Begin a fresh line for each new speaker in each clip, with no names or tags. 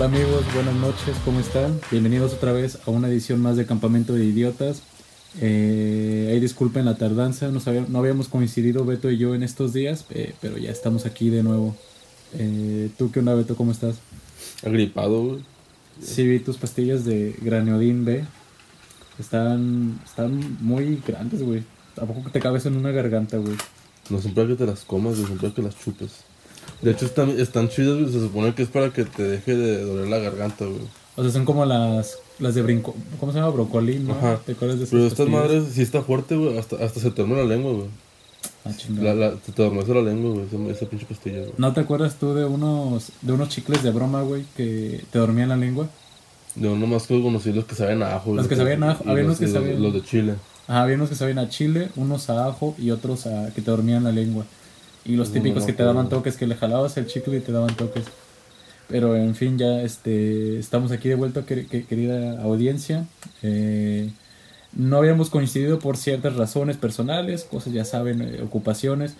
Hola amigos, buenas noches, ¿cómo están? Bienvenidos otra vez a una edición más de Campamento de Idiotas. Eh, ahí disculpen la tardanza, no, habíamos coincidido Beto y yo en estos días, eh, pero ya estamos aquí de nuevo. Eh, ¿Tú qué onda Beto? ¿Cómo estás?
Agripado, güey.
Sí, vi tus pastillas de Graneodin B. Están, están muy grandes, güey. Tampoco te cabes en una garganta, güey.
No siempre que te las comas, güey, siempre que las chupes. De hecho, están, están chidas, güey. Se supone que es para que te deje de doler la garganta, güey.
O sea, son como las, las de brinco... ¿Cómo se llama? Brocolí, ¿no?
Ajá.
¿Te acuerdas de esas
Pero estas
pastillas?
madres sí está fuerte, güey. Hasta, hasta se te duerme la lengua, güey.
Ah, chingada.
La, la, te adormece la lengua, güey. Esa, esa pinche pastilla, güey.
¿No te acuerdas tú de unos, de unos chicles de broma, güey, que te dormían la lengua?
Yo nomás que conocí los que saben a ajo.
Los que sabían a ajo, había unos que sabían-
Los de Chile.
Ajá, había unos que sabían a chile, unos a ajo y otros a que te dormían la lengua. Y los típicos que te daban toques, que le jalabas el chicle y te daban toques. Pero en fin, ya este, estamos aquí de vuelta, quer- que- querida audiencia. Eh, no habíamos coincidido por ciertas razones personales, cosas ya saben, eh, ocupaciones.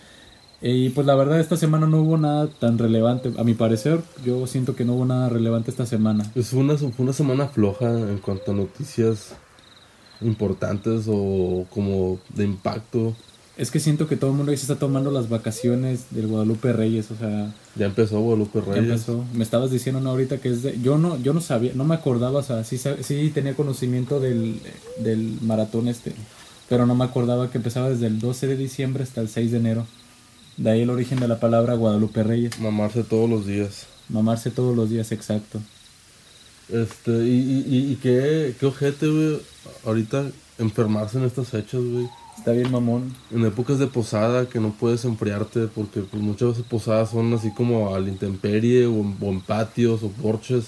Y pues la verdad esta semana no hubo nada tan relevante, a mi parecer. Yo siento que no hubo nada relevante esta semana.
Es una, fue una semana floja en cuanto a noticias importantes o como de impacto.
Es que siento que todo el mundo ahí se está tomando las vacaciones del Guadalupe Reyes, o sea,
Ya empezó Guadalupe
ya
Reyes.
empezó. Me estabas diciendo ¿no? ahorita que es de... Yo no, yo no sabía, no me acordaba, o sea, sí, sí tenía conocimiento del, del maratón este, pero no me acordaba que empezaba desde el 12 de diciembre hasta el 6 de enero. De ahí el origen de la palabra Guadalupe Reyes.
Mamarse todos los días.
Mamarse todos los días, exacto.
Este, y, y, y, y qué, qué ojete, güey, ahorita enfermarse en estas fechas, güey.
Está bien, mamón.
En épocas de posada que no puedes enfriarte porque pues, muchas veces posadas son así como al intemperie o, en- o en patios o porches.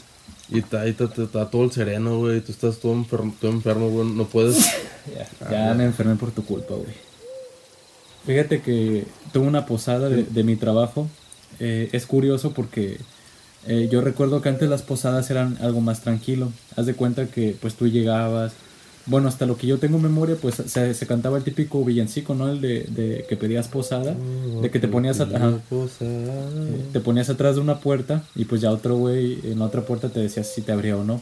Y está, está todo el sereno, güey. Tú estás todo enfermo, todo enfermo, güey. No puedes.
Ya, ya me enfermé por tu culpa, güey. Fíjate que tuve una posada de, de mi trabajo. Eh, es curioso porque eh, yo recuerdo que antes las posadas eran algo más tranquilo. Haz de cuenta que pues tú llegabas. Bueno, hasta lo que yo tengo en memoria, pues se, se cantaba el típico villancico, ¿no? El de, de que pedías posada. De que te ponías, a- ajá,
Posada.
te ponías atrás de una puerta y pues ya otro güey en la otra puerta te decía si te abría o no.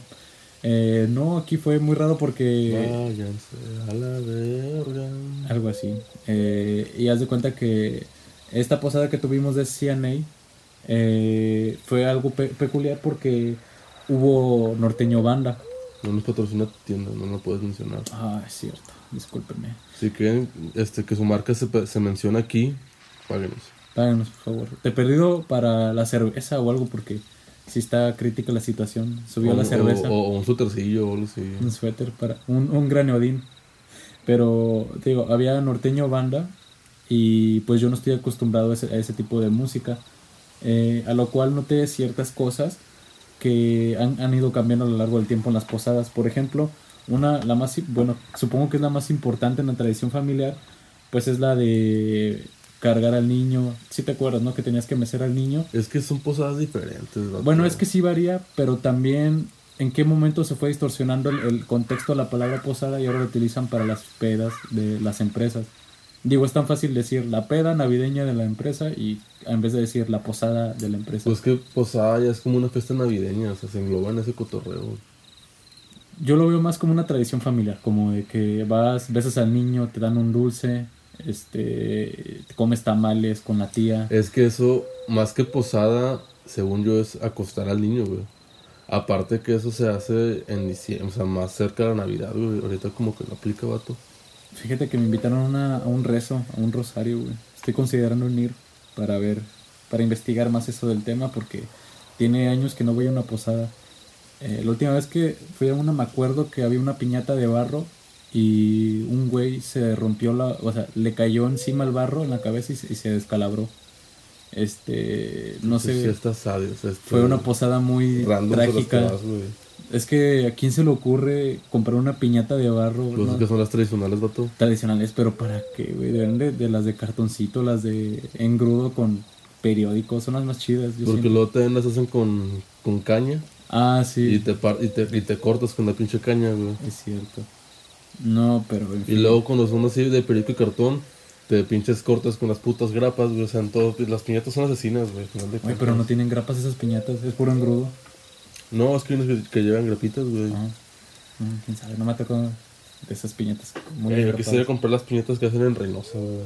Eh, no, aquí fue muy raro porque...
Váyanse a la verga.
Algo así. Eh, y haz de cuenta que esta posada que tuvimos de CNA eh, fue algo pe- peculiar porque hubo norteño banda.
No nos patrocina tu tienda, no lo puedes mencionar.
Ah, es cierto, discúlpenme.
Si quieren este, que su marca se, se menciona aquí, páguenos.
Páganos, por favor. Te he perdido para la cerveza o algo porque si está crítica la situación. Subió
o,
la cerveza.
O, o un sutercillo o algo así.
un suéter para un, un graneodín. Pero te digo, había norteño banda y pues yo no estoy acostumbrado a ese, a ese tipo de música. Eh, a lo cual noté ciertas cosas que han, han ido cambiando a lo largo del tiempo en las posadas. Por ejemplo, una, la más, bueno, supongo que es la más importante en la tradición familiar, pues es la de cargar al niño. Si te acuerdas, ¿no? Que tenías que mecer al niño.
Es que son posadas diferentes. vato.
Bueno, es que sí varía, pero también en qué momento se fue distorsionando el, el contexto de la palabra posada y ahora lo utilizan para las pedas de las empresas. Digo, es tan fácil decir la peda navideña de la empresa y en vez de decir la posada de la empresa.
Pues que posada ya es como una fiesta navideña, o sea, se engloba en ese cotorreo.
Yo lo veo más como una tradición familiar, como de que vas, besas al niño, te dan un dulce, este, te comes tamales con la tía.
Es que eso, más que posada, según yo, es acostar al niño, güey. Aparte que eso se hace en diciembre, o sea, más cerca de la Navidad, güey. Ahorita como que no aplica, vato.
Fíjate que me invitaron a, una- a un rezo, a un rosario, güey. Estoy considerando unir para ver, para investigar más eso del tema porque tiene años que no voy a una posada. Eh, la última vez que fui a una me acuerdo que había una piñata de barro y un güey se rompió la, o sea, le cayó encima el barro en la cabeza y se, y se descalabró. Este, no
Entonces,
sé,
Sí está sadio, o sea,
fue una posada muy trágica.
vas, güey.
Es que a quién se le ocurre comprar una piñata de barro,
Pues
¿no?
es que son las tradicionales, vato.
tradicionales, pero ¿para qué, güey? Deben de, de las de cartoncito, las de engrudo con periódicos, son las más chidas. yo
Porque luego también las hacen con, con caña
Ah,
y,
sí,
te par- y, te, y te cortas con la pinche caña, güey.
es cierto. No, pero en
Y
fin.
luego cuando son así de periódico y cartón, te pinches cortas con las putas grapas, güey. O sea, en todo, las piñatas son asesinas, güey.
Güey, pero no tienen grapas esas piñatas, es puro engrudo.
No, es que hay unos que, que llevan grapitas, güey.
Ajá. Mm, quién sabe, no me tocó de esas piñatas. Muy
Eh, yo quisiera comprar las piñatas que hacen en Reynosa, güey.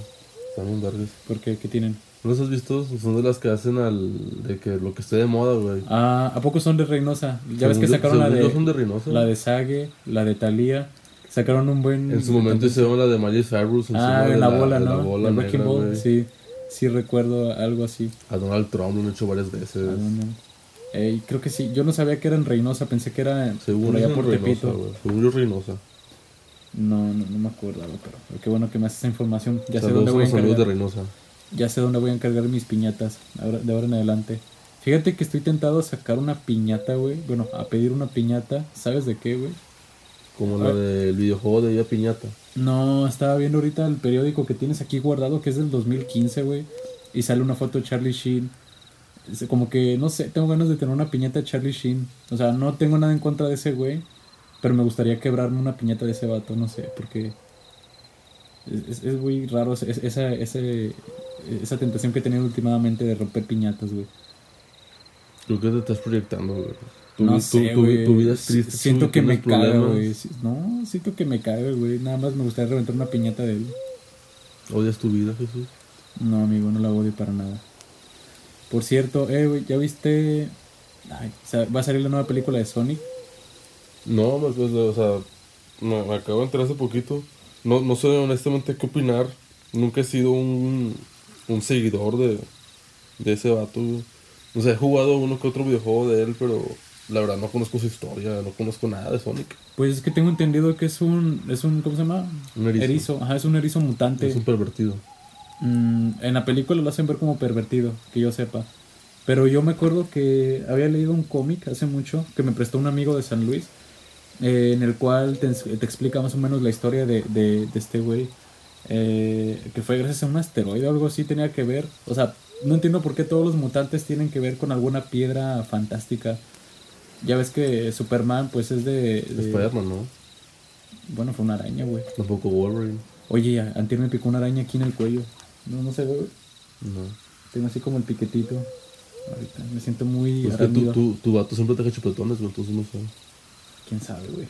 Están bien verdes.
¿Por qué? ¿Qué tienen?
¿No las has visto? Son de las que hacen al... De que lo que esté de moda, güey.
Ah, ¿a poco son de Reynosa? Ya ves que sacaron la de,
son de Reynosa.
la de Sage, la de Thalía. Sacaron un buen...
En su momento hicieron la de Miley Cyrus.
Ah, en la, bola,
de
¿no?
La bola negra,
Ball, sí. Sí recuerdo algo así.
A Donald Trump lo han hecho varias veces.
Ah, no, Ey, creo que sí. Yo no sabía que era en Reynosa, pensé que era
Según
por allá por Tepito.
Según yo Reynosa.
No, no, no me acordaba, pero qué bueno que me haces esa información. Ya sé dónde voy a
amigos de
encargar.
Reynosa.
Ya sé dónde voy a encargar mis piñatas ahora- de ahora en adelante. Fíjate que estoy tentado a sacar una piñata, güey. Bueno, a pedir una piñata. ¿Sabes de qué, güey?
Como la del videojuego de Ella Piñata.
No, estaba viendo ahorita el periódico que tienes aquí guardado, que es del 2015, güey. Y sale una foto de Charlie Sheen. Es Como que, no sé, tengo ganas de tener una piñata de Charlie Sheen. O sea, no tengo nada en contra de ese güey. Pero me gustaría quebrarme una piñata de ese vato, no sé, porque... Es, es- es muy raro ese- esa, ese- esa tentación que he tenido últimamente de romper piñatas, güey.
Creo que te estás proyectando, güey. Tu,
No
tu-
sé,
tu-
güey.
tu vida es triste.
Siento que me caga, güey. No, siento que me caga, güey. Nada más me gustaría reventar una piñata de él.
Odias tu vida, Jesús.
No, amigo, no la odio para nada. Por cierto, eh, güey, ¿ya viste? Ay, va a salir la nueva película de Sonic.
No, me- pues, o sea, me, me acabo de enterar hace poquito. No, no sé honestamente qué opinar. Nunca he sido un, un seguidor de, de ese vato. güey. O sea, he jugado uno que otro videojuego de él, pero la verdad no conozco su historia, no conozco nada de Sonic.
Pues es que tengo entendido que es un, es un, ¿cómo se llama?
Un erizo.
Ajá, es un erizo mutante.
Es un pervertido.
Mm, en la película lo hacen ver como pervertido, que yo sepa. Pero yo me acuerdo que había leído un cómic hace mucho que me prestó un amigo de San Luis, eh, en el cual te, te explica más o menos la historia de, de, de este güey, eh, que fue gracias a un asteroide o algo así tenía que ver. O sea, no entiendo por qué todos los mutantes tienen que ver con alguna piedra fantástica. Ya ves que Superman pues es de... de-
Spider-Man, ¿no?
bueno, fue una araña, güey.
Tampoco Wolverine.
Oye, antier me picó una araña aquí en el cuello. No, no se ve, güey.
No.
Tengo así como el piquetito. Ahorita me siento muy
Pues que tu, tu, tu vato siempre te deja chupetones, güey, entonces no sé.
¿Quién sabe, güey?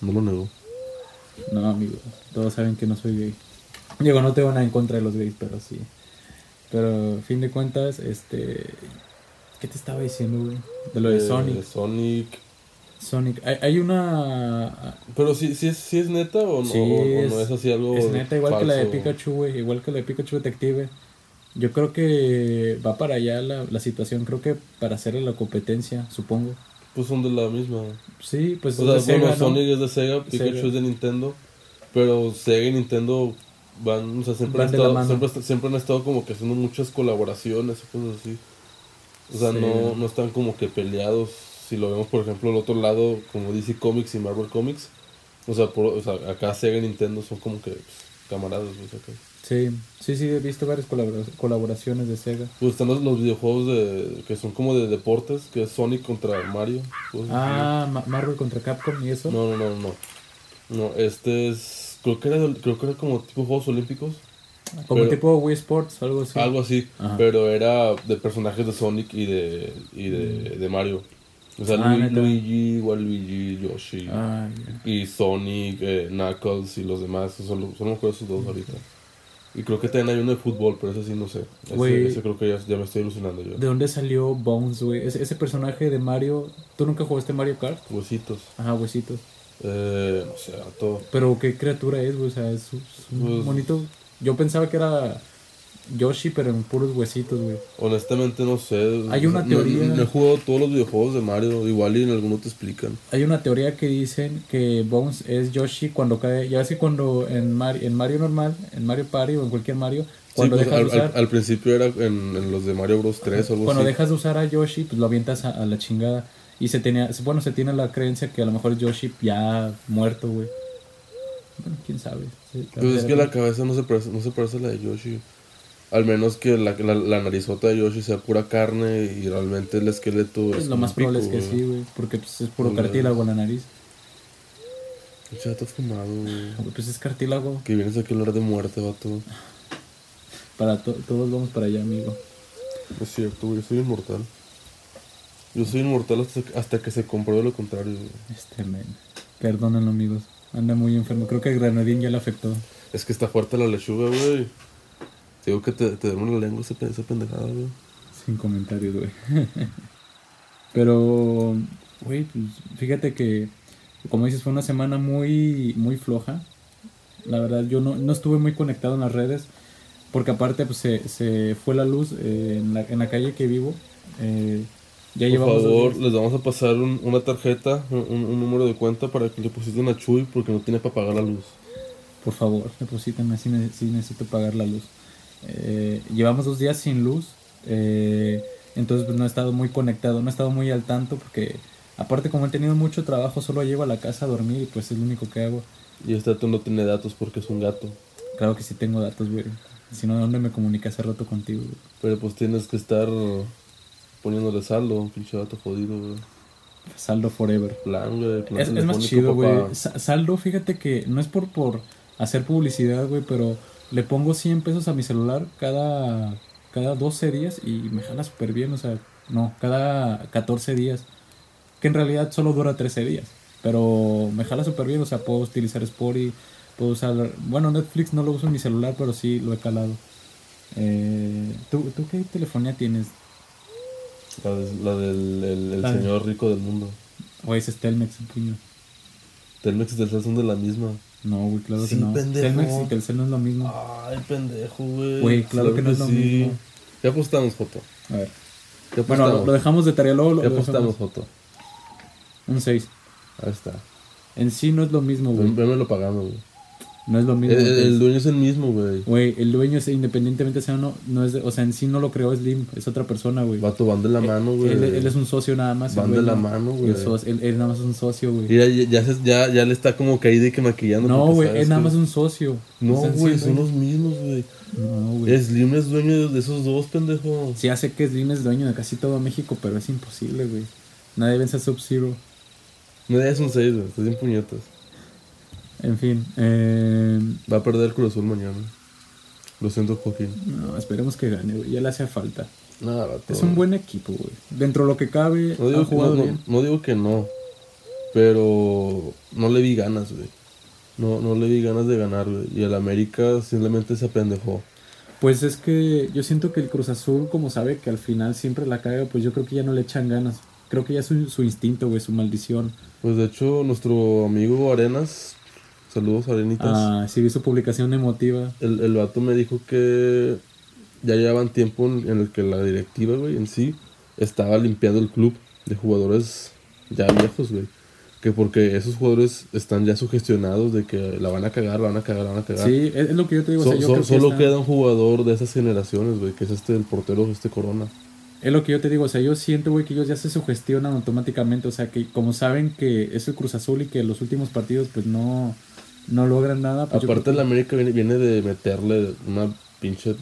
No lo nego.
No, amigo. Todos saben que no soy gay. Digo, no tengo nada en contra de los gays, pero sí. Pero, fin de cuentas, este... ¿Qué te estaba diciendo, güey? De lo de
Eh,
Sonic.
Sonic.
Sonic. Hay, hay una...
Pero sí, sí, es, sí es neta o no,
Sí,
o- o
es-
no es así algo.
Es neta, igual que la de? Pikachu, güey. Igual que la de Pikachu Detective. Yo creo que va para allá la, la situación. Creo que para hacerle la competencia, supongo.
Pues son de la misma.
Sí, pues
O
es
sea,
de
bueno,
Sega, ¿no?
Sonic es de Sega, Pikachu
Sega.
es de Nintendo. Pero Sega y Nintendo van, o sea, siempre,
Van
han estado, siempre, siempre han estado como que haciendo muchas colaboraciones y cosas así. O sea,
Sí.
no, no están como que peleados. Si lo vemos, por ejemplo, al otro lado, como DC Comics y Marvel Comics. O sea, por, o sea acá Sega y Nintendo son como que pues, camaradas. pues, acá.
Sí, sí, sí, he visto varias colabora- colaboraciones de Sega.
Pues están los, los videojuegos de, que son como de deportes, que es Sonic contra Mario.
Ah, Ma- Marvel contra Capcom y eso.
No, no, no, no. No, este es. Creo que era, creo que era como tipo Juegos Olímpicos.
Como
pero-
tipo Wii Sports, algo así.
Algo así.
Ajá.
Pero era de personajes de Sonic y de, y de, de Mario. O sea,
Ah,
Lu-
neta.
Luigi, Waluigi, Yoshi.
Ah.
Y Sonic, eh, Knuckles y los demás. Solo, solo me acuerdo de esos dos ahorita. Y creo que también hay uno de fútbol, pero ese sí no sé. Ese, ese creo que ya, ya me estoy ilusionando yo.
¿De dónde salió Bones, güey? Ese, ese personaje de Mario. ¿Tú nunca jugaste Mario Kart?
Huesitos.
Ajá, huesitos.
Eh, no sé, todo.
Pero qué criatura es, güey. O sea, es, es un
Pues-
bonito. Yo pensaba que era Yoshi, pero en puros huesitos, güey.
Honestamente no sé.
Hay una teoría-
No, no he jugado todos los videojuegos de Mario. Igual y en alguno te explican.
Hay una teoría que dicen que Bones es Yoshi cuando cae. Ya ves que cuando en, Mar- en Mario normal, en Mario Party o en cualquier Mario, cuando
Sí, pues,
dejas
al,
de usar.
al- al principio era en, en los de Mario Bros 3 o algo
Cuando
así.
dejas de usar a Yoshi, pues lo avientas a, a la chingada. Y se tenía, bueno, se tiene la creencia que a lo mejor es Yoshi ya muerto, güey. Bueno, quién sabe. Sí,
Pues es que la cabeza no se parece, no se parece a la de Yoshi. Al menos que la, la, la narizota de Yoshi sea pura carne y realmente el esqueleto
Pues
es
lo más probable es que
güey.
sí, güey. Porque pues, es puro
Pues,
cartílago en la nariz.
Ya está fumado, güey.
Güey, Pues es cartílago.
Que vienes aquí a hablar de muerte, vato.
Para to- todos vamos para allá, amigo.
Es cierto, güey, soy inmortal. Yo soy inmortal hasta, hasta que se compruebe lo contrario, güey.
Este men. Perdónenlo, amigos. Anda muy enfermo. Creo que el granadín ya le afectó.
Es que está fuerte la lechuga, güey. Te digo que te, te duerme la lengua esa, esa pendejada, güey.
Sin comentarios, güey. Pero, güey, pues fíjate que, como dices, fue una semana muy, muy floja. La verdad, yo no, no estuve muy conectado en las redes. Porque aparte, pues se, se fue la luz eh, en, la, en la calle que vivo. Eh, ya
Por favor, les vamos a pasar un- una tarjeta, un, un número de cuenta para que le depositen a Chuy porque no tiene para pagar la luz.
Por favor, deposítenme si, ne- si necesito pagar la luz. Eh, llevamos dos días sin luz. eh, entonces pues, no he estado muy conectado, no he estado muy al tanto porque aparte como he tenido mucho trabajo, solo llego a la casa a dormir y pues es lo único que hago.
Y este dato no tiene datos porque es un gato.
Claro que sí tengo datos, güey. Si no, ¿de dónde me comuniqué hace rato contigo? güey?
Pero pues tienes que estar poniéndole saldo, pinche gato jodido, güey.
Saldo forever.
Plan, güey. plan
Es, es más chido, güey. Saldo, fíjate que no es por, por hacer publicidad, güey, pero le pongo 100 pesos a mi celular cada, cada 12 días y me jala súper bien, o sea, no, cada 14 días, que en realidad solo dura 13 días, pero me jala súper bien, o sea, puedo utilizar Spotify, puedo usar, bueno, Netflix no lo uso en mi celular, pero sí lo he calado. Eh, ¿tú, ¿Tú qué telefonía tienes?
La, de- la del el- el
La de-
señor rico del mundo.
O ese es Telmex, en puño.
Telmex y Telcel son de la misma.
No, güey, claro
Sí,
que no.
pendejo.
Telmex y Telcel no es lo mismo.
Ay, pendejo, güey.
Güey, claro que no es lo mismo.
¿Qué apostamos, Joto?
A ver.
¿Qué
Bueno, lo, lo dejamos de tarea luego. Lo,
¿Qué
lo
apostamos. Joto?
Un 6.
Ahí está.
En sí no es lo mismo, güey.
Ven, lo pagamos, güey.
No es lo mismo.
el- el dueño es el mismo, güey.
Güey, el dueño, es, independientemente sea o no, es de- o sea, en sí no lo creó Slim, es otra persona, güey.
Vato, van de la mano, güey.
Él, él es un socio nada más.
Van de la mano, güey.
él, él nada más es un socio, güey.
Ya, ya, ya, ya le está como caído y que maquillando.
No, güey, es nada más un socio.
No, güey, son los mismos, güey.
No, güey.
Slim es dueño de, esos dos, pendejo.
Sí, hace que Slim es dueño de casi todo México, pero es imposible, güey. Nadie vence a Sub-Zero.
No es un 6, güey. Estás bien puñetas.
En fin, eh,
Va a perder el Cruz Azul mañana. Lo siento, Joaquín.
no, esperemos que gane, güey. Ya le hace falta.
Nada.
Es un buen equipo, güey. Dentro de lo que cabe,
No digo,
jugado
no, no- digo que no. Pero no le vi ganas, güey. No, no le vi ganas de ganar, güey. Y el América simplemente se apendejó.
Pues es que yo siento que el Cruz Azul, como sabe que al final siempre la caga, pues yo creo que ya no le echan ganas. Creo que ya es su, su instinto, güey, su maldición.
Pues de hecho, nuestro amigo Arenas, saludos Arenitas,
Ah, sí vi su publicación emotiva.
el, el vato me dijo que ya llevaban tiempo en, en el que la directiva, güey, en sí, estaba limpiando el club de jugadores ya viejos, güey. Que porque esos jugadores están ya sugestionados de que la van a cagar, la van a cagar, la van a cagar.
Sí, es, es lo que yo te digo. o
So-
sea, yo
so-
creo que
solo
está-
queda un jugador de esas generaciones, güey, que es este, el portero, este Corona.
Es lo que yo te digo, o sea, yo siento, güey, que ellos ya se sugestionan automáticamente, o sea, que como saben que es el Cruz Azul y que los últimos partidos, pues no, no logran nada. Pues
Aparte, el
que-
América viene, viene de meterle una pinche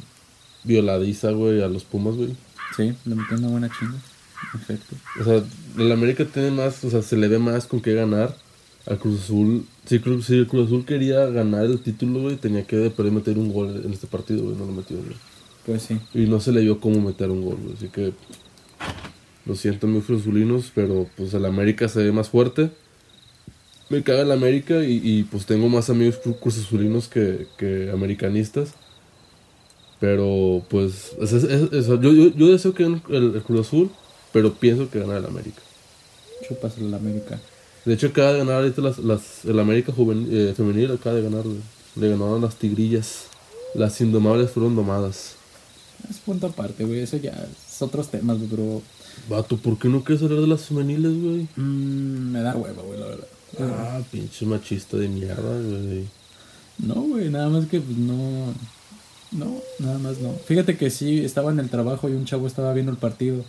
violadiza, güey, a los Pumas, güey.
Sí, le metió una buena chinga. Perfecto.
O sea, el América tiene más, o sea, se le ve más con qué ganar. Al Cruz Azul, si, el Cruz Azul quería ganar el título, güey, tenía que de perder meter un gol en este partido, güey, no lo metió, güey.
Pues sí.
Y no se le vio cómo meter un gol, güey. Así que lo siento, mis cruzulinos, pero pues el América se ve más fuerte. Me caga el América y, y, pues tengo más amigos cru- cruzazulinos que, que americanistas. Pero pues es- es- es- es- yo, yo, yo deseo que gane el, el Cruz Azul, pero pienso que gana el América.
Chupas la América.
De hecho, acaba de ganar ahorita las, las, el América juvenil, eh, femenil, acaba de ganar. Le ganaron las tigrillas. Las indomables fueron domadas.
Es punto aparte, güey. Eso ya es otros temas, pero
Vato, ¿por qué no quieres hablar de las femeniles, güey?
mm, me da hueva, güey, la verdad.
Ah, pinche machista de mierda, güey.
No, güey, nada más que pues, no. No, nada más no. Fíjate que sí, estaba en el trabajo y un chavo estaba viendo el partido.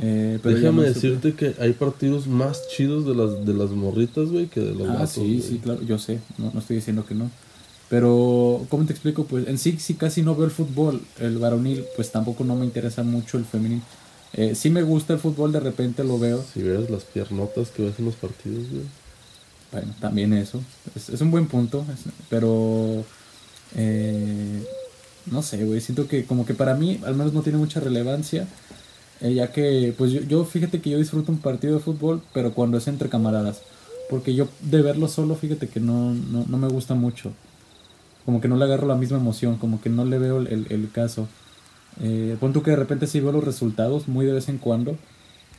Eh, pero
Déjame decirte que hay partidos más chidos de las, de las morritas, güey, que de los
Ah,
vatos,
sí, sí, claro, yo sé, no, no estoy diciendo que no. Pero, ¿cómo te explico? Pues en sí, sí casi no veo el fútbol, el varonil, pues tampoco no me interesa mucho el femenil. Eh, sí me gusta el fútbol, de repente lo veo.
Si vieras las piernotas que ves en los partidos, güey.
Bueno, también eso. Es, un buen punto, pero... eh, no sé, güey, siento que como que para mí al menos no tiene mucha relevancia. Eh, ya que, pues yo, yo, fíjate que yo disfruto un partido de fútbol, pero cuando es entre camaradas. Porque yo de verlo solo, fíjate que no, no, no me gusta mucho. Como que no le agarro la misma emoción, como que no le veo el, el, caso. Eh, pon tú que de repente sí veo los resultados muy de vez en cuando,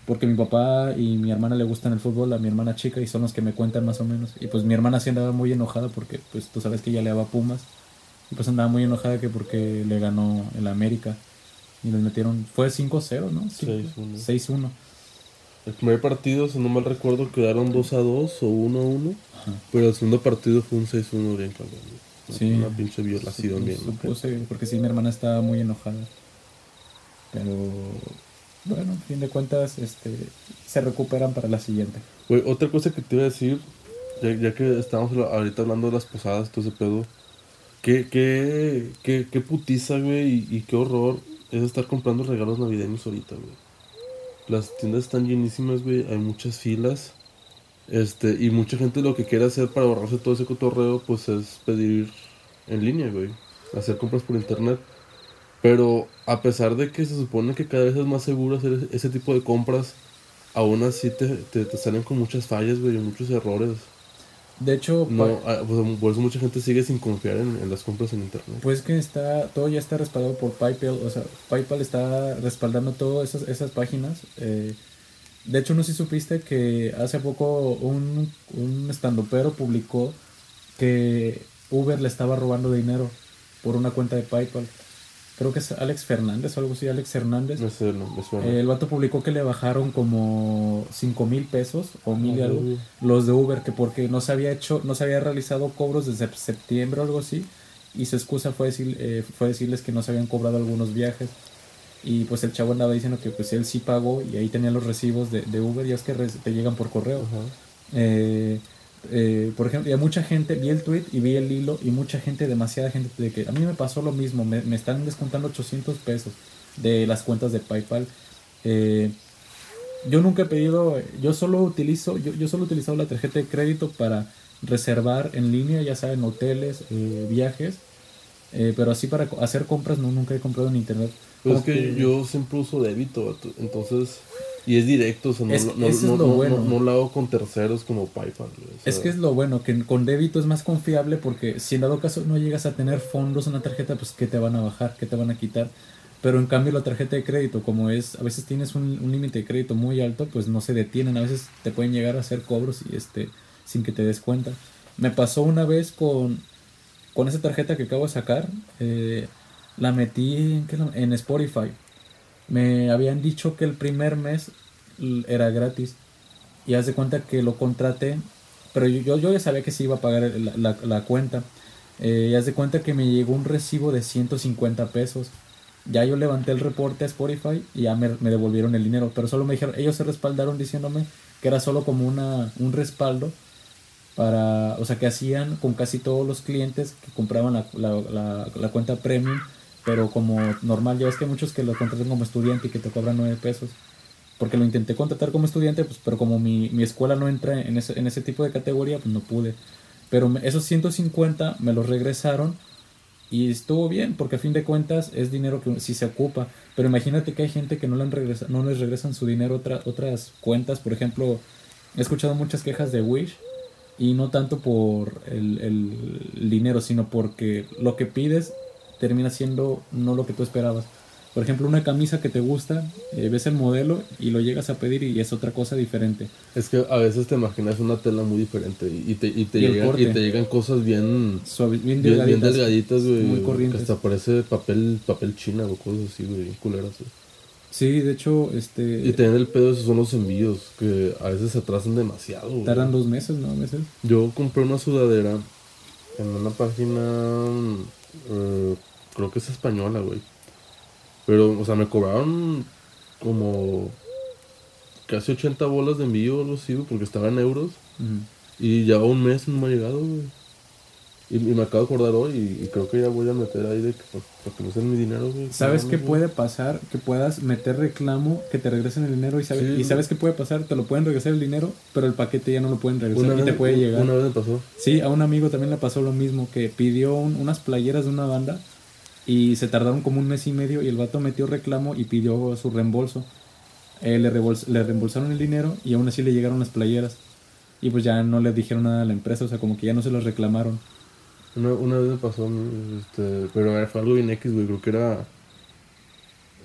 porque mi papá y mi hermana le gustan el fútbol, a mi hermana chica, y son los que me cuentan más o menos. Y pues mi hermana sí andaba muy enojada porque, pues tú sabes que ella le daba Pumas, y pues andaba muy enojada que porque le ganó el América. Y les metieron, fue 5-0, ¿no? 6-1.
El primer partido, si no mal recuerdo, quedaron 2 a 2 o 1 a 1. Pero el segundo partido fue un 6-1 bien cabrón. Sí. Una pinche violación bien.
Supuse, porque sí, mi hermana estaba muy enojada. Pero bueno, a fin de cuentas, este, se recuperan para la siguiente.
Güey, otra cosa que te iba a decir, ya, que estamos ahorita hablando de las posadas, todo ese pedo. Qué, qué, qué, qué putiza, güey, y, qué horror es estar comprando regalos navideños ahorita, güey. Las tiendas están llenísimas, güey, hay muchas filas. Este, y mucha gente lo que quiere hacer para ahorrarse todo ese cotorreo, pues es pedir en línea, güey. Hacer compras por internet. Pero a pesar de que se supone que cada vez es más seguro hacer ese tipo de compras, aún así te, te, salen con muchas fallas, güey, muchos errores.
De hecho,
no, ah, pues, por eso mucha gente sigue sin confiar en, las compras en internet.
Pues que está, todo ya está respaldado por PayPal, o sea, PayPal está respaldando todas esas, esas páginas. Eh, de hecho, no sé si supiste que hace poco un, un estandopero publicó que Uber le estaba robando dinero por una cuenta de PayPal. Creo que es Alex Fernández o algo así, Alex Hernández.
No sé, no, me suena.
el vato publicó que le bajaron como 5 mil pesos o mil algo los de Uber, que porque no se había hecho, no se había realizado cobros desde septiembre o algo así. Y su excusa fue, decir, eh, fue decirles que no se habían cobrado algunos viajes. Y pues el chavo andaba diciendo que pues él sí pagó y ahí tenía los recibos de, de Uber y es que te llegan por correo. Eh, eh, por ejemplo, y a mucha gente, vi el tweet y vi el hilo y mucha gente, demasiada gente, de que a mí me pasó lo mismo, me, están descontando 800 pesos de las cuentas de PayPal. Eh, yo nunca he pedido, yo solo utilizo, yo, yo solo he utilizado la tarjeta de crédito para reservar en línea, ya saben, hoteles, viajes, pero así para hacer compras no, nunca he comprado en internet.
Pues es que, yo siempre uso débito, entonces... Y es directo, o sea, no, lo bueno. no, lo hago con terceros como PayPal.
Es que es lo bueno, que con débito es más confiable porque si en dado caso no llegas a tener fondos en la tarjeta, pues ¿qué te van a bajar? ¿Qué te van a quitar? Pero en cambio la tarjeta de crédito, como es, a veces tienes un, límite de crédito muy alto, pues no se detienen, a veces te pueden llegar a hacer cobros y este, sin que te des cuenta. Me pasó una vez con, con esa tarjeta que acabo de sacar, eh, la metí en, Spotify. Me habían dicho que el primer mes era gratis. Y haz de cuenta que lo contraté. Pero yo, yo ya sabía que se iba a pagar la, cuenta. Eh, y haz de cuenta que me llegó un recibo de 150 pesos. Ya yo levanté el reporte a Spotify y ya me, me, devolvieron el dinero. Pero solo me dijeron, ellos se respaldaron diciéndome que era solo como una, un respaldo para, o sea, que hacían con casi todos los clientes que compraban la, la, la cuenta premium pero como normal, ya ves que hay muchos que lo contratan como estudiante y que te cobran 9 pesos. Porque lo intenté contratar como estudiante, pues, pero como mi, mi escuela no entra en ese, en ese tipo de categoría, pues no pude. Pero esos 150 me los regresaron y estuvo bien, porque a fin de cuentas es dinero que sí se ocupa. Pero imagínate que hay gente que no, le han regresa, no les regresan su dinero otra, otras cuentas. Por ejemplo, he escuchado muchas quejas de Wish y no tanto por el, el dinero, sino porque lo que pides termina siendo no lo que tú esperabas. Por ejemplo, una camisa que te gusta, eh, ves el modelo y lo llegas a pedir y es otra cosa diferente.
Es que a veces te imaginas una tela muy diferente y te, y te, llegan, y te llegan, cosas bien, bien, delgaditas, muy corrientes. Hasta parece papel, papel china o cosas así, güey, culeras.
Sí, de hecho, este...
Y tener el pedo, esos son los envíos, que a veces se atrasan demasiado.
Tardan dos meses, ¿no? Meses.
Yo compré una sudadera en una página... Eh, creo que es española, güey. Pero, o sea, me cobraron como casi 80 bolas de envío, algo así, porque estaba en euros. Y ya un mes no me ha llegado, güey. Y, me acabo de acordar hoy y, creo que ya voy a meter ahí de que, para que me den mi dinero, güey.
¿Sabes qué puede pasar? Que puedas meter reclamo, que te regresen el dinero y sabes, y sabes qué puede pasar, te lo pueden regresar el dinero, pero el paquete ya no lo pueden regresar y te puede llegar.
Una vez me pasó.
Sí, a un amigo también le pasó lo mismo, que pidió unas playeras de una banda y se tardaron como un mes y medio y el vato metió reclamo y pidió su reembolso. eh, le, le reembolsaron el dinero y aún así le llegaron las playeras. Y pues ya no le dijeron nada a la empresa, o sea, como que ya no se los reclamaron.
Una, una vez me pasó, mí, este, pero fue algo bien X, güey. Creo que era.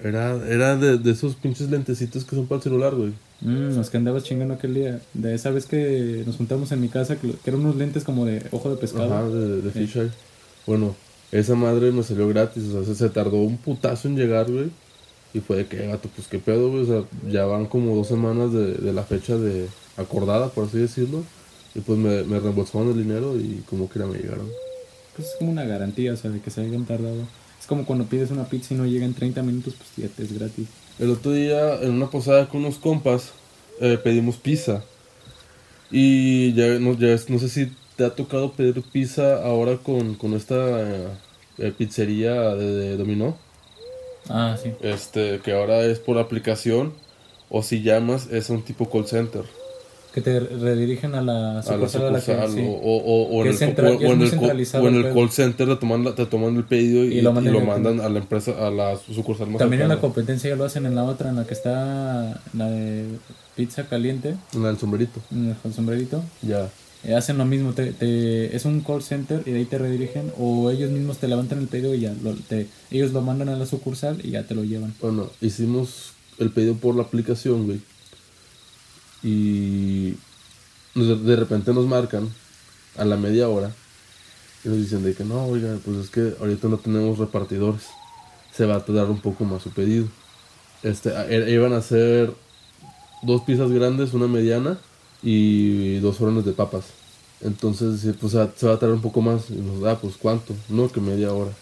Era, era de, de esos pinches lentecitos que son para el celular, güey.
Mm, los que andabas chingando aquel día. De esa vez que nos juntamos en mi casa, que, que eran unos lentes como de ojo de pescado.
Ajá, de, de
Sí.
Bueno, esa madre me salió gratis, o sea, se, se tardó un putazo en llegar, güey. Y fue de que, gato, pues qué pedo, güey. O sea, ya van como dos semanas de, de la fecha de acordada, por así decirlo. Y pues me, me reembolsaron el dinero y como que ya me llegaron.
Pues es como una garantía, o sea, de que se hayan tardado. Es como cuando pides una pizza y no llega en 30 minutos, pues ya te es gratis.
El otro día, en una posada con unos compas, eh, pedimos pizza. Y ya no, ya no sé si te ha tocado pedir pizza ahora con, con esta eh, eh, pizzería de, de Dominó.
Ah, sí.
Este, que ahora es por aplicación. O si llamas, es un tipo call center.
Que te redirigen a la
A la
sucursal a la que
sucursal.
sí.
O, o, o, o
Que
en
central-
o- en el, o en
el
call center te toman, la- te toman el pedido y,
Y lo mandan
y lo
en-
mandan a la empresa, a la sucursal más
También en la competencia ya lo hacen en la otra, en la que está la de pizza caliente,
En el sombrerito.
en el sombrerito.
Ya.
Eh, hacen lo mismo, te, te- es un call center y de ahí te redirigen o ellos mismos te levantan el pedido y ya lo- te- ellos lo mandan a la sucursal y ya te lo llevan.
Bueno, hicimos el pedido por la aplicación, güey. Y de repente nos marcan a la media hora y nos dicen de que no, oiga, pues es que ahorita no tenemos repartidores. Se va a tardar un poco más su pedido. Este, a- e- iban a hacer dos pizzas grandes, una mediana y dos órdenes de papas. Entonces, pues se va a tardar un poco más. Y nos da, pues cuánto? No, que media hora.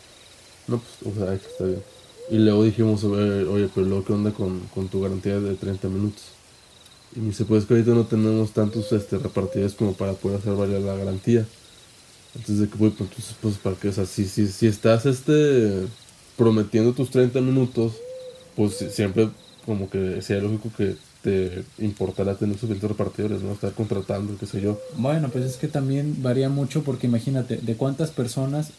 No, pues, o sea, está bien. Y luego dijimos, oye, pero luego, ¿qué onda con, con tu garantía de 30 minutos? Y me dice, pues que ahorita no tenemos tantos este, repartidores como para poder hacer valer la garantía. Entonces, de que, pues, entonces, pues, ¿para qué? O sea, si, si, si estás este, prometiendo tus 30 minutos, pues si- siempre como que sería lógico que te importará tener suficientes repartidores, ¿no? Estar contratando, qué sé yo.
Bueno, pues es que también varía mucho porque imagínate, de cuántas personas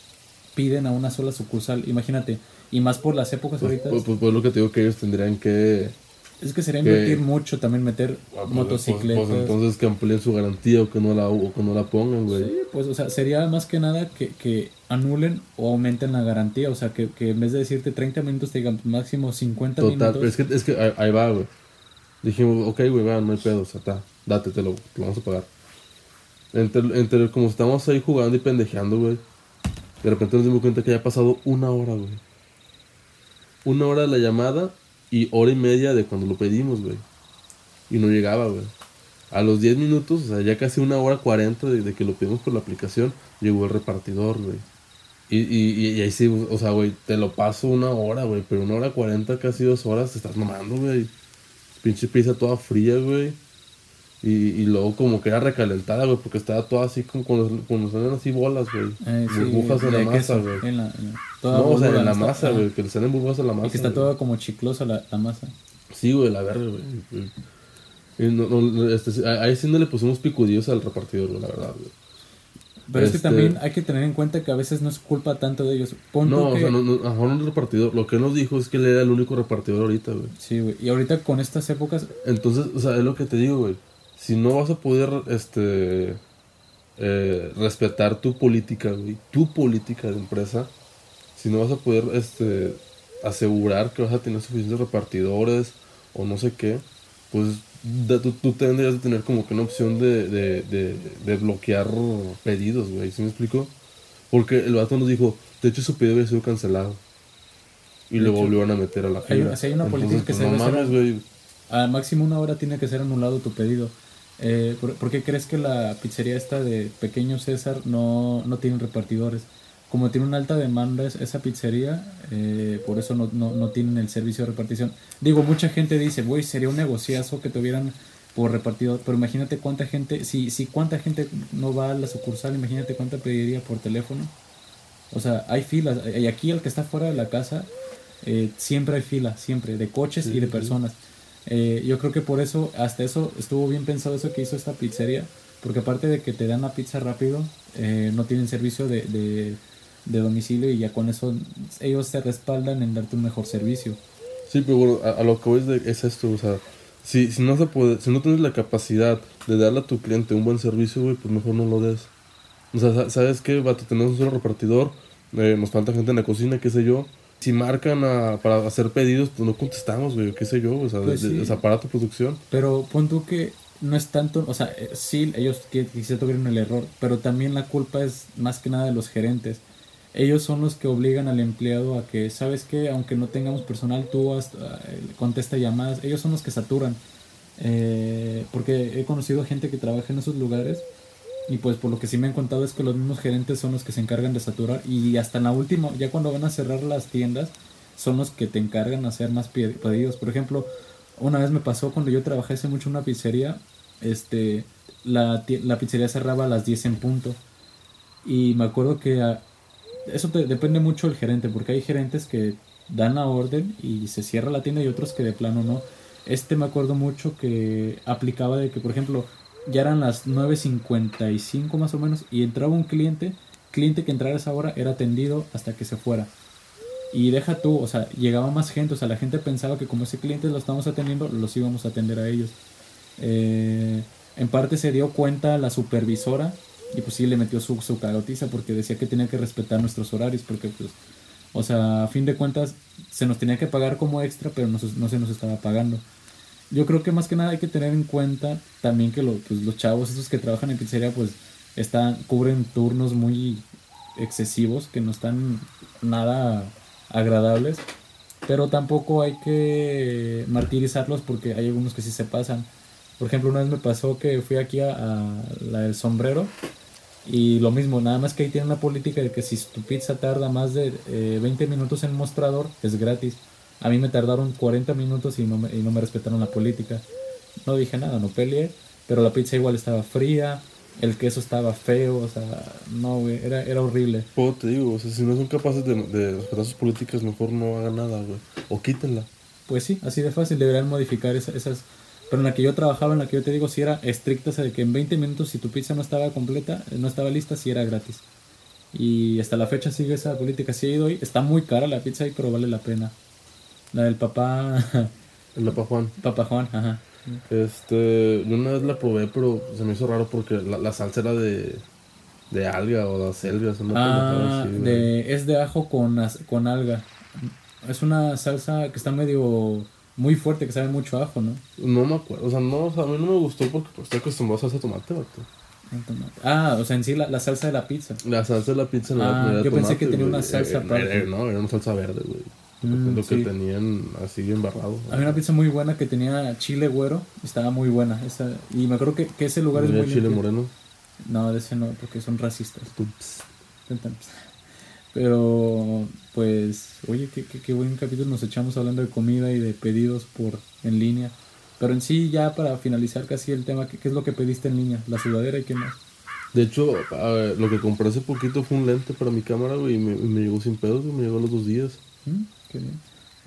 piden a una sola sucursal, imagínate, y más por las épocas
Pues,
ahorita,
pues, pues, pues, lo que te digo que ellos tendrían que...
es que sería invertir mucho también meter
ah, pues,
motocicletas.
Pues, pues, entonces que amplíen su garantía o que no la, o que no la pongan, güey.
Sí, pues, o sea, sería más que nada que, que anulen o aumenten la garantía. O sea, que, que en vez de decirte 30 minutos, te digan máximo 50
Total,
minutos.
es que, es que ahí, va, güey. Dijimos, ok, güey, va, no hay pedo, o sea, está, date, te lo, te lo vamos a pagar. Entre, entre como estamos ahí jugando y pendejeando, güey, de repente nos dimos cuenta que ya ha pasado una hora, güey. Una hora de la llamada y hora y media de cuando lo pedimos, güey. Y no llegaba, güey. A los 10 minutos, o sea, ya casi una hora 40 de, de que lo pedimos por la aplicación, llegó el repartidor, güey. Y, y, y ahí sí, o sea, güey, te lo paso una hora, güey, pero una hora 40, casi dos horas, te estás mamando, güey. Pinche pizza toda fría, güey. Y, y luego como que era recalentada, güey, porque estaba toda así como cuando, cuando salen así bolas, güey.
Eh, sí,
burbujas en la masa, güey.
en la- en la- toda
No, o sea, en la masa, güey, que le salen burbujas en la masa.
Y que está
güey.
toda como chiclosa la, la masa.
Sí, güey, la verga, güey. Y no, no, este, ahí sí no le pusimos picudillos al repartidor, güey, la verdad, güey.
Pero es que
Este-
también hay que tener en cuenta que a veces no es culpa tanto de ellos. Pon
No, o sea, no, no, a no el repartidor. Lo que nos dijo es que él era el único repartidor ahorita, güey.
Sí, güey. Y ahorita con estas épocas,
Entonces, o sea, es lo que te digo, güey. Si no vas a poder, este, eh, respetar tu política, güey, tu política de empresa, si no vas a poder, este, asegurar que vas a tener suficientes repartidores o no sé qué, pues da- tú, tú tendrías de tener como que una opción de, de, de, de bloquear pedidos, güey, ¿sí me explico? Porque el vato nos dijo, de hecho su pedido había sido cancelado. Y
De hecho,
volvieron a meter a la fila.
sí hay una
Entonces,
política que
pues,
se
no
debe
mames,
máximo una hora tiene que ser anulado tu pedido. Eh, ¿por, por qué crees que la pizzería esta de Pequeño César no, no tiene repartidores? Como tiene una alta demanda es- esa pizzería, eh, por eso no, no, no tienen el servicio de repartición. Digo, mucha gente dice, güey, sería un negociazo que tuvieran por repartidor, pero imagínate cuánta gente, si, si cuánta gente no va a la sucursal, imagínate cuánta pediría por teléfono. O sea, hay filas, y aquí el que está fuera de la casa, eh, siempre hay fila, siempre, de coches
Sí,
y de
sí.
Eh, yo creo que por eso, hasta eso, estuvo bien pensado eso que hizo esta pizzería, porque aparte de que te dan la pizza rápido, eh, no tienen servicio de, de, domicilio y ya con eso ellos se respaldan en darte un mejor servicio.
Sí, pero bueno, a, lo que voy es, de- es esto, o sea, Si, si, no se puede, si no tienes la capacidad de darle a tu cliente un buen servicio, pues mejor no lo des. O sea, ¿sabes qué? Vato, tenemos un solo repartidor, eh, nos falta gente en la cocina, qué sé yo. Si marcan a, para hacer pedidos, pues no contestamos, güey, qué sé yo, o sea,
Pues
de- de-
sí.
es aparato producción.
Pero pon tú que no es tanto, o sea, eh, sí, ellos quizás tuvieron el error, pero también la culpa es más que nada de los gerentes. Ellos son los que obligan al empleado a que, ¿sabes qué? Aunque no tengamos personal, tú haz- eh, contesta llamadas. Ellos son los que saturan. Eh, porque he conocido gente que trabaja en esos lugares y pues por lo que sí me han contado es que los mismos gerentes son los que se encargan de saturar y hasta en la última, ya cuando van a cerrar las tiendas, son los que te encargan de hacer más pedidos. Por ejemplo, una vez me pasó cuando yo trabajé hace mucho en una pizzería, este, la, la pizzería cerraba a las 10 en punto. Y me acuerdo que eso depende mucho del gerente, porque hay gerentes que dan la orden y se cierra la tienda y otros que de plano no. Este me acuerdo mucho que aplicaba de que, por ejemplo, ya eran las 9.55 más o menos y entraba un cliente, cliente que entrara a esa hora era atendido hasta que se fuera. Y deja tú, o sea, llegaba más gente, o sea, la gente pensaba que como ese cliente lo estábamos atendiendo, los íbamos a atender a ellos. Eh, en parte se dio cuenta la supervisora y pues sí le metió su, su cagotiza porque decía que tenía que respetar nuestros horarios porque pues, o sea, a fin de cuentas se nos tenía que pagar como extra, pero no, no se nos estaba pagando. Yo creo que más que nada hay que tener en cuenta también que lo- pues, los chavos, esos que trabajan en pizzería, pues están, cubren turnos muy excesivos que no están nada agradables. Pero tampoco hay que martirizarlos porque hay algunos que sí se pasan. Por ejemplo, una vez me pasó que fui aquí a, a la del sombrero y lo mismo, nada más que ahí tienen la política de que si tu pizza tarda más de eh, 20 minutos en mostrador, es gratis. A mí me tardaron 40 minutos y no me, y no me respetaron la política. No dije nada, no peleé, pero la pizza igual estaba fría, el queso estaba feo, o sea, no, güey, era, era horrible.
Como te digo, o sea, si no son capaces de, de respetar sus políticas, mejor no hagan nada, güey. O quítenla.
Pues sí, así de fácil, deberían modificar esa- esas... Pero en la que yo trabajaba, en la que yo te digo, si era estricta, o sea, de que en 20 minutos si tu pizza no estaba completa, eh, no estaba lista, si era gratis. Y hasta la fecha sigue esa política. Si he ido hoy, está muy cara la pizza ahí, pero vale la pena. La del papá,
El Lapa Juan.
papá Juan, ajá.
Este, yo una vez la probé, pero se me hizo raro porque la, la salsa era de, de alga o de pendejada
Ah,
así, güey.
de, es de ajo con, con alga. Es una salsa que está medio muy fuerte, que sabe mucho a ajo, ¿no?
No me acuerdo, o sea, no, o sea, a mí no me gustó porque pues, estoy acostumbrado a salsa de tomate, vato.
Ah, o sea, en sí la, la salsa de la pizza.
La salsa de la pizza no
Ah,
era
yo pensé
tomate,
que tenía una salsa
Eh, eh, no, era una salsa verde, güey.
Mm,
lo que
sí.
tenían así embarrado.
Había una pizza muy buena que tenía chile güero, estaba muy buena. Esa, y me acuerdo que, que ese lugar es muy
chile
limpio.
moreno.
No, de ese no, porque son racistas.
Tups.
Pero, pues, oye, qué, qué, qué buen capítulo nos echamos hablando de comida y de pedidos por en línea. Pero en sí, ya para finalizar casi el tema, ¿qué, qué es lo que pediste en línea? ¿La sudadera y qué más?
De hecho, a- lo que compré hace poquito fue un lente para mi cámara, güey, y me, llegó sin pedos, me llegó a los dos días.
Mm.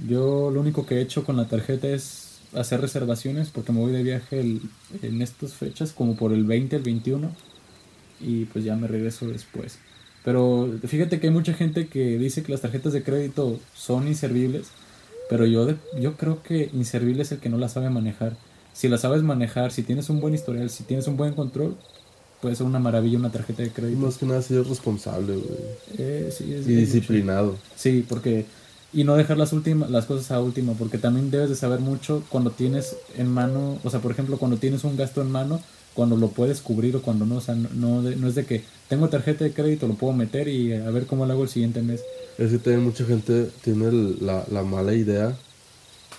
Yo lo único que he hecho con la tarjeta es hacer reservaciones porque me voy de viaje el- en estas fechas, como por el 20, el 21, y pues ya me regreso después. Pero fíjate que hay mucha gente que dice que las tarjetas de crédito son inservibles, pero yo, de- yo creo que inservible es el que no las sabe manejar. Si las sabes manejar, si tienes un buen historial, si tienes un buen control, puede ser una maravilla una tarjeta de crédito.
más que nada ser responsable, güey.
Eh, sí, es-
Y
es mucho.
disciplinado.
Sí, porque y no dejar las últimas las cosas a última, porque también debes de saber mucho cuando tienes en mano, o sea, por ejemplo, cuando tienes un gasto en mano, cuando lo puedes cubrir o cuando no, o sea, no, no, de- no es de que tengo tarjeta de crédito, lo puedo meter y a ver cómo lo hago el siguiente mes.
Es que también mucha gente tiene la, la mala idea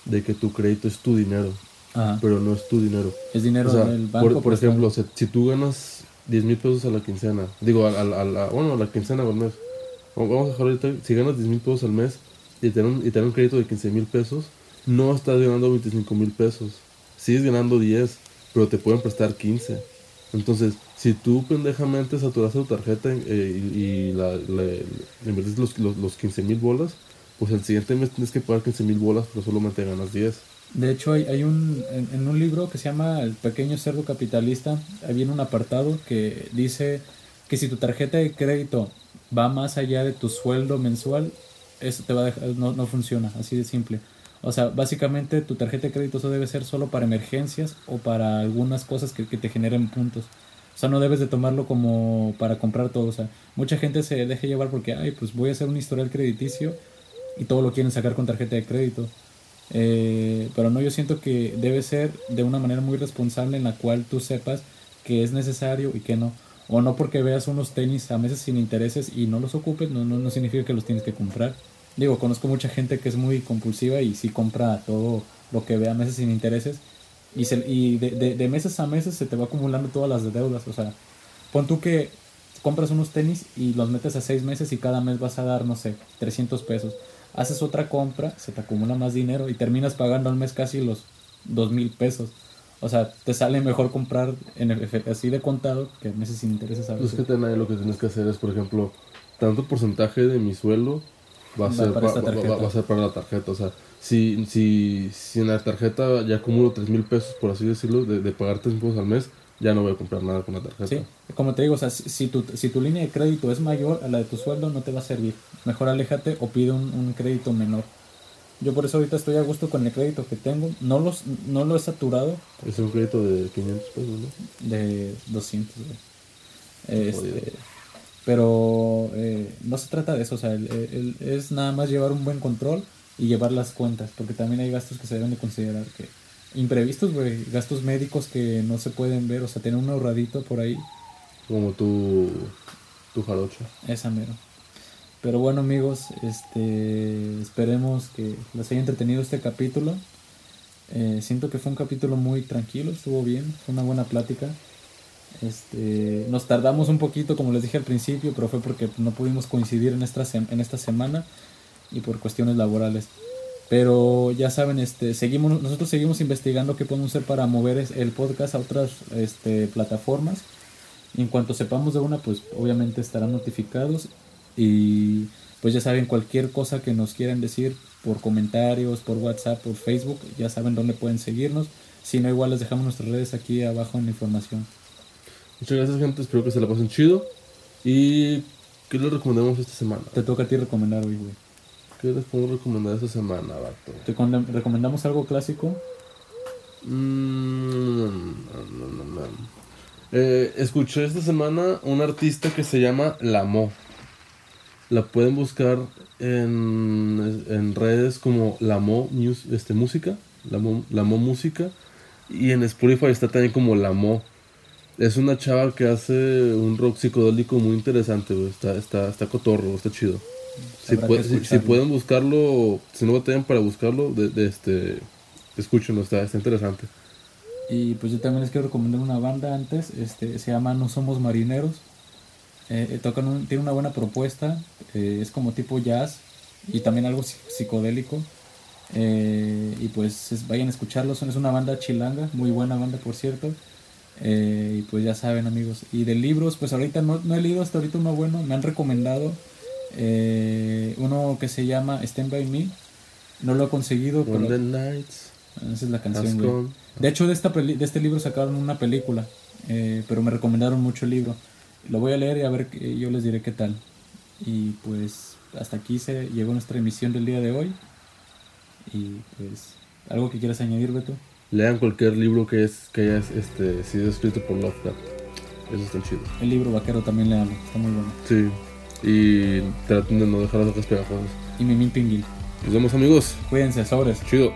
de que tu crédito es tu dinero,
Ajá.
pero no es tu dinero.
es dinero
O sea,
del banco.
por, por
pues,
ejemplo, si, si tú ganas 10 mil pesos a la quincena, digo, a, a- a bueno, a la quincena o al mes, vamos vamos a dejar ahorita, si ganas 10 mil pesos al mes y te dan un, y te dan un crédito de 15 mil pesos, no estás ganando 25 mil pesos, sigues ganando 10, pero te pueden prestar 15. Entonces, si tú pendejamente saturaste tu tarjeta eh, y, y la, le, le invertiste los, los, los 15 mil bolas, pues el siguiente mes tienes que pagar 15 mil bolas, pero solamente ganas 10.
De hecho, hay, hay un, en, en un libro que se llama El pequeño cerdo capitalista, ahí viene un apartado que dice que si tu tarjeta de crédito va más allá de tu sueldo mensual, eso te va a dejar, no, no funciona, así de simple. O sea, básicamente tu tarjeta de crédito eso debe ser solo para emergencias o para algunas cosas que, que te generen puntos. O sea, no debes de tomarlo como para comprar todo. O sea, mucha gente se deja llevar porque, ay, pues voy a hacer un historial crediticio y todo lo quieren sacar con tarjeta de crédito. Eh, pero no, yo siento que debe ser de una manera muy responsable en la cual tú sepas que es necesario y que no. O no porque veas unos tenis a meses sin intereses y no los ocupes, no, no, no significa que los tienes que comprar. Digo, conozco mucha gente que es muy compulsiva y sí compra todo lo que ve a meses sin intereses. Y, se, y de, de, de meses a meses se te va acumulando todas las deudas. O sea, pon tú que compras unos tenis y los metes a seis meses y cada mes vas a dar, no sé, 300 pesos. Haces otra compra, se te acumula más dinero y terminas pagando al mes casi los dos mil pesos. O sea, te sale mejor comprar en el, así de contado que meses sin intereses a
veces. Es que también lo que tienes que hacer es, por ejemplo, tanto porcentaje de mi sueldo va a, ser, para va, va, va, a ser para la tarjeta. O sea, si, si, si en la tarjeta ya acumulo tres mil pesos, por así decirlo, de, de pagar tres pesos al mes, ya no voy a comprar nada con la tarjeta.
Sí, como te digo, o sea, si, si, tu, si tu línea de crédito es mayor a la de tu sueldo, no te va a servir. Mejor aléjate o pide un, un crédito menor. Yo por eso ahorita estoy a gusto con el crédito que tengo. No los no lo he saturado.
Es un crédito de 500 pesos, ¿no?
De 200, Este, pero eh, no se trata de eso, o sea, el, el, es nada más llevar un buen control y llevar las cuentas, porque también hay gastos que se deben de considerar que imprevistos, güey, gastos médicos que no se pueden ver, o sea, tener un ahorradito por ahí.
Como tu tu jarocha.
Esa mero. Pero bueno amigos, este esperemos que les haya entretenido este capítulo. Eh, siento que fue un capítulo muy tranquilo, estuvo bien, fue una buena plática. Este, nos tardamos un poquito, como les dije al principio, pero fue porque no pudimos coincidir en esta, en esta semana y por cuestiones laborales. Pero ya saben, este, seguimos, nosotros seguimos investigando qué podemos hacer para mover el podcast a otras este, plataformas. Y en cuanto sepamos de una, pues obviamente estarán notificados y pues ya saben, cualquier cosa que nos quieran decir por comentarios, por WhatsApp, por Facebook, ya saben dónde pueden seguirnos. Si no, igual les dejamos nuestras redes aquí abajo en la información.
Muchas gracias, gente. Espero que se la pasen chido. ¿Y qué les recomendamos esta semana?
Te toca a ti recomendar hoy, güey.
¿Qué les puedo recomendar esta semana, vato?
¿Te recomendamos algo clásico?
Mm, no, no, no, eh, escuché esta semana un artista que se llama Lamo. La pueden buscar en, en redes como Lamo News, este, Música. Lamo, Lamo Música. Y en Spotify está también como Lamo. Es una chava que hace un rock psicodélico muy interesante, Está, está, está cotorro, está chido. Si, si, pueden buscarlo, si no tienen para buscarlo, de, de este, escúchenlo, está, está interesante.
Y pues yo también les quiero recomendar una banda antes, este, se llama No Somos Marineros. Eh, tocan tiene una buena propuesta, eh, es como tipo jazz y también algo psicodélico. Eh, y pues vayan a escucharlo, son, es una banda chilanga, muy buena banda por cierto. Eh, y pues ya saben amigos. Y de libros, pues ahorita no, no he leído hasta ahorita uno bueno, me han recomendado eh, uno que se llama Stand By Me. No lo he conseguido.
Pero... Nights.
Esa es la canción, De hecho, de, esta de este libro sacaron una película, eh, pero me recomendaron mucho el libro. Lo voy a leer y a ver, yo les diré qué tal. Y pues hasta aquí se llegó nuestra emisión del día de hoy. Y pues, ¿algo que quieras añadir, Beto?
Lean cualquier libro que, es, que haya este, sido escrito por Lovecraft. Eso está chido.
El libro vaquero también leanlo, está muy bueno.
Sí. Y traten de no dejar las hojas pegajosas.
Y Mimín Pinguil.
Nos vemos amigos.
Cuídense, sobres.
Chido.